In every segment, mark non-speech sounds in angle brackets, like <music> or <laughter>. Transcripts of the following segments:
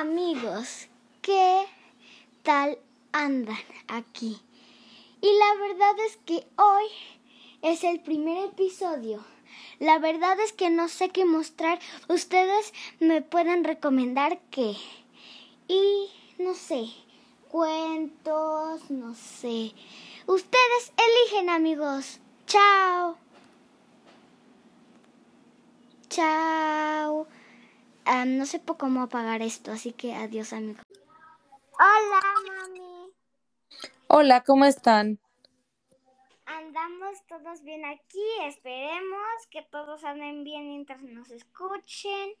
amigos, ¿qué tal andan aquí? Y la verdad es que hoy es el primer episodio. La verdad es que no sé qué mostrar. Ustedes me pueden recomendar qué. Y no sé, cuentos, no sé. Ustedes eligen amigos. Chao. Chao. No sé cómo apagar esto, así que adiós amigos. Hola, mami. Hola, ¿cómo están? Andamos todos bien aquí. Esperemos que todos anden bien mientras nos escuchen.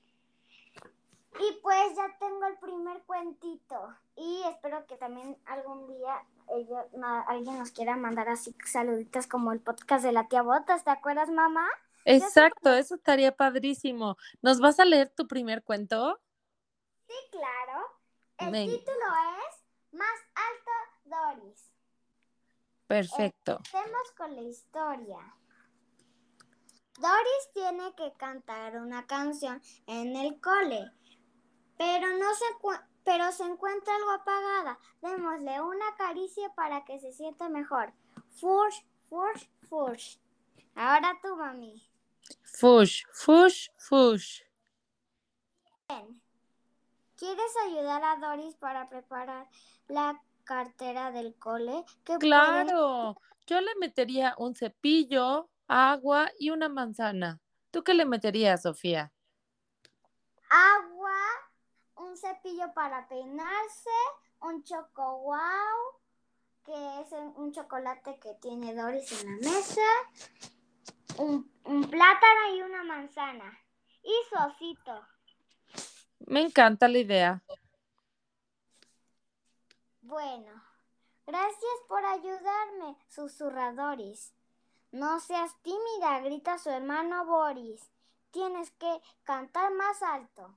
Y pues ya tengo el primer cuentito. Y espero que también algún día alguien nos quiera mandar así saluditos como el podcast de la tía Botas. ¿Te acuerdas, mamá? Exacto, eso estaría padrísimo. ¿Nos vas a leer tu primer cuento? Sí, claro. El título es Más alto Doris. Perfecto. Empecemos con la historia. Doris tiene que cantar una canción en el cole, pero no se pero se encuentra algo apagada. Démosle una caricia para que se sienta mejor. Fush, fush, fush. Ahora tú, mami. Fush, fush, fush. Bien. ¿Quieres ayudar a Doris para preparar la cartera del cole? claro, yo le metería un cepillo, agua y una manzana. ¿Tú qué le meterías, Sofía? Agua, un cepillo para peinarse, un choco wow, que es un chocolate que tiene Doris en la mesa, un, plátano y una manzana. Y su osito. Me encanta la idea. Bueno, gracias por ayudarme, susurradores. No seas tímida, grita su hermano Boris. Tienes que cantar más alto.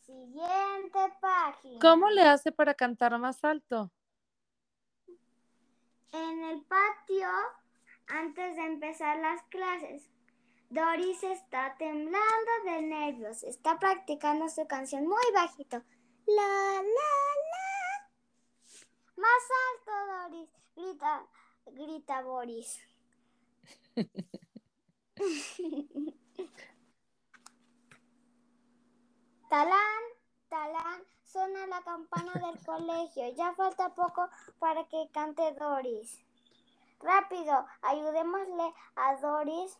Siguiente página. ¿Cómo le hace para cantar más alto? En el patio antes de empezar las clases. Doris está temblando de nervios. Está practicando su canción muy bajito. La, la, la. Más alto, Doris. Grita, grita Boris. <laughs> talán, talán, suena la campana del colegio. Ya falta poco para que cante Doris. Rápido, ayudémosle a Doris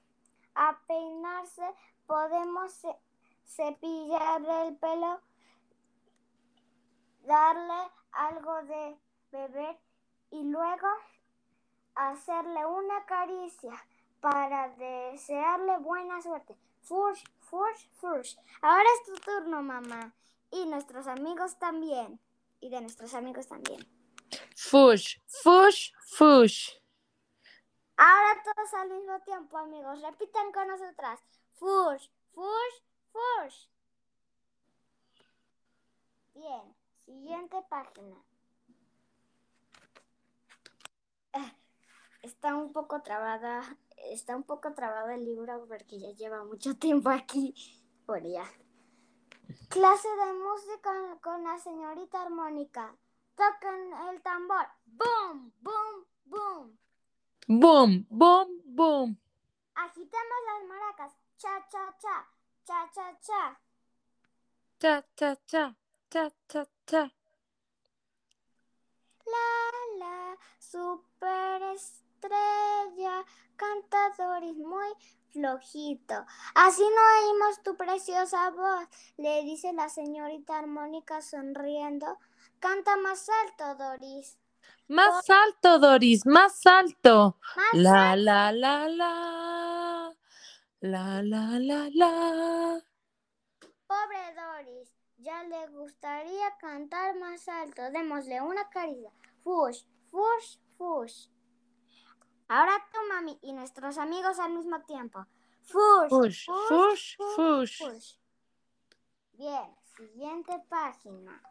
a peinarse. Podemos cepillarle el pelo, darle algo de beber y luego hacerle una caricia para desearle buena suerte. Fush, fush, fush. Ahora es tu turno, mamá. Y nuestros amigos también. Y de nuestros amigos también. Fush, fush, fush. Ahora todos al mismo tiempo, amigos. Repitan con nosotras. Fush, fush, fush. Bien, siguiente página. Eh, está un poco trabada, está un poco trabado el libro porque ya lleva mucho tiempo aquí. Por ya. Clase de música con la señorita armónica. Toquen el tambor. Boom, boom, boom. Boom, boom, boom. Agitamos las maracas. Cha, cha, cha. Cha, cha, cha. Cha, cha, cha. Cha, cha, cha. La, la, superestrella, cantadores muy flojito. Así no oímos tu preciosa voz, le dice la señorita armónica sonriendo. Canta más alto, Doris. Más alto, Doris, más alto. la, la, la, la. La, la, la, la. Pobre Doris, ya le gustaría cantar más alto. Démosle una caricia. Fush, fush, fush. Ahora tú, mami, y nuestros amigos al mismo tiempo. Fush, fush, fush, fush. fush. Bien, siguiente página.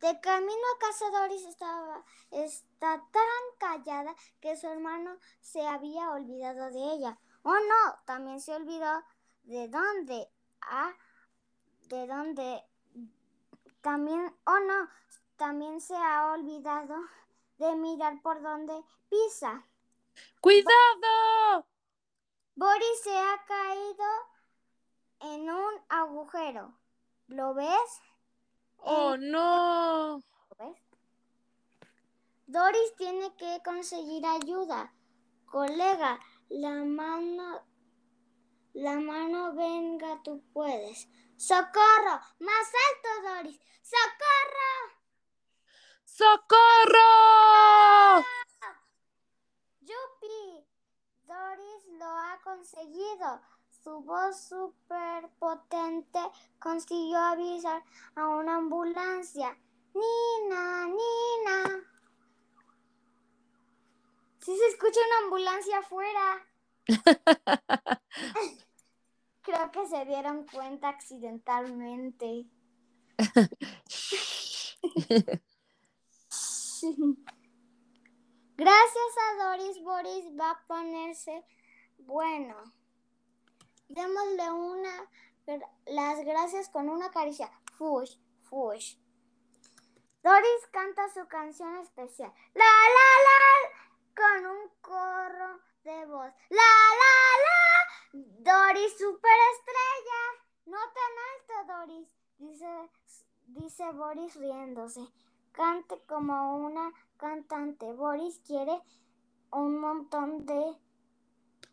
De camino a casa Doris estaba está tan callada que su hermano se había olvidado de ella. Oh no, también se olvidó de dónde ha de dónde también, oh no, también se ha olvidado de mirar por dónde pisa. ¡Cuidado! Boris se ha caído en un agujero. ¿Lo ves? ¡Oh, no! Doris tiene que conseguir ayuda. Colega, la mano, la mano venga, tú puedes. ¡Socorro! ¡Más alto, Doris! ¡Socorro! ¡Socorro! ¡Yupi! Doris lo ha conseguido. Su voz súper potente consiguió avisar a una ambulancia. Nina, Nina. Si se escucha una ambulancia afuera. <laughs> Creo que se dieron cuenta accidentalmente. <laughs> <laughs> Gracias a Doris, Boris va a ponerse bueno. Démosle una las gracias con una caricia. Fush, fush. Doris canta su canción especial. La la la con un corro de voz. La la la Doris superestrella. No tan alto, Doris, dice dice Boris riéndose. Cante como una cantante. Boris quiere un montón de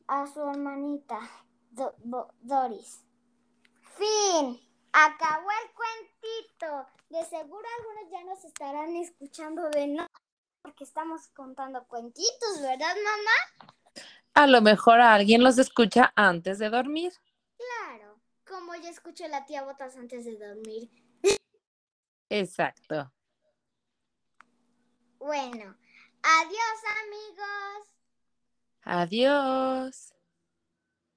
a su hermanita Doris. Fin. Acabó el cuentito. De seguro algunos ya nos estarán escuchando de no porque estamos contando cuentitos, ¿verdad, mamá? A lo mejor alguien los escucha antes de dormir. Claro, como yo escucho a la tía Botas antes de dormir. Exacto. Bueno, adiós amigos. Adiós.